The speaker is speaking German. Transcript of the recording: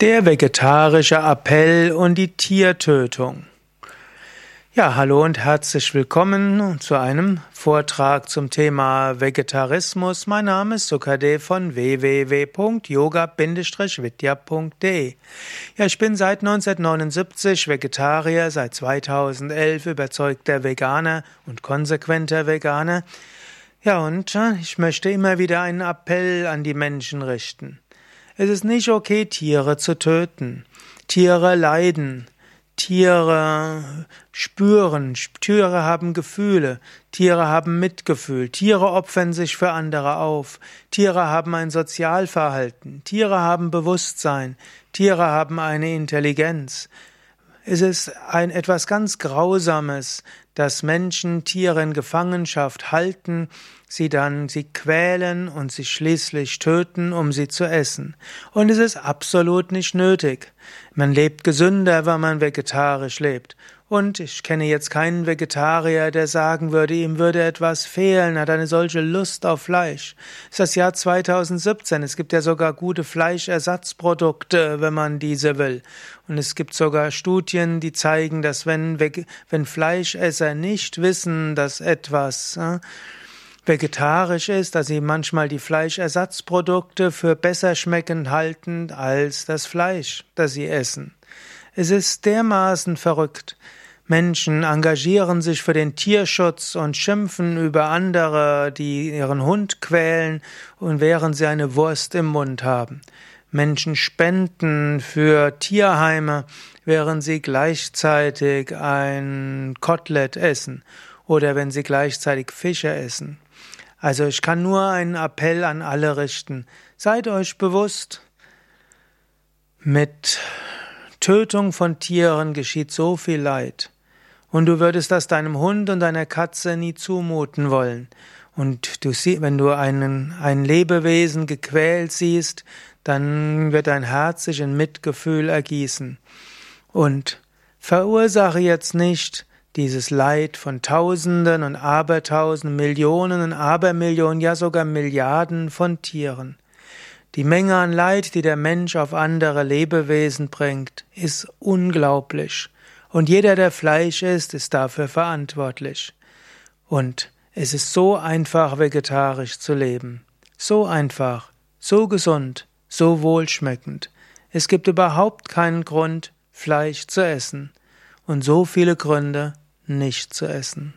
Der vegetarische Appell und die Tiertötung. Ja, hallo und herzlich willkommen zu einem Vortrag zum Thema Vegetarismus. Mein Name ist Sukade von www.yoga-vidya.de. Ja, ich bin seit 1979 Vegetarier, seit 2011 überzeugter Veganer und konsequenter Veganer. Ja, und äh, ich möchte immer wieder einen Appell an die Menschen richten. Es ist nicht okay, Tiere zu töten. Tiere leiden. Tiere spüren, Tiere haben Gefühle, Tiere haben Mitgefühl, Tiere opfern sich für andere auf, Tiere haben ein Sozialverhalten, Tiere haben Bewusstsein, Tiere haben eine Intelligenz. Es ist ein etwas ganz Grausames, dass Menschen Tiere in Gefangenschaft halten, sie dann sie quälen und sie schließlich töten, um sie zu essen. Und es ist absolut nicht nötig. Man lebt gesünder, wenn man vegetarisch lebt. Und ich kenne jetzt keinen Vegetarier, der sagen würde, ihm würde etwas fehlen, hat eine solche Lust auf Fleisch. Es ist das Jahr 2017. Es gibt ja sogar gute Fleischersatzprodukte, wenn man diese will. Und es gibt sogar Studien, die zeigen, dass wenn, wenn Fleischesser nicht wissen, dass etwas äh, vegetarisch ist, dass sie manchmal die Fleischersatzprodukte für besser schmeckend halten als das Fleisch, das sie essen. Es ist dermaßen verrückt. Menschen engagieren sich für den Tierschutz und schimpfen über andere, die ihren Hund quälen und während sie eine Wurst im Mund haben. Menschen spenden für Tierheime, während sie gleichzeitig ein Kotelett essen oder wenn sie gleichzeitig Fische essen. Also ich kann nur einen Appell an alle richten. Seid euch bewusst, mit Tötung von Tieren geschieht so viel Leid. Und du würdest das deinem Hund und deiner Katze nie zumuten wollen. Und du siehst, wenn du einen, ein Lebewesen gequält siehst, dann wird dein Herz sich in Mitgefühl ergießen. Und verursache jetzt nicht dieses Leid von Tausenden und Abertausenden, Millionen und Abermillionen, ja sogar Milliarden von Tieren. Die Menge an Leid, die der Mensch auf andere Lebewesen bringt, ist unglaublich. Und jeder, der Fleisch isst, ist dafür verantwortlich. Und es ist so einfach, vegetarisch zu leben. So einfach, so gesund, so wohlschmeckend. Es gibt überhaupt keinen Grund, Fleisch zu essen. Und so viele Gründe, nicht zu essen.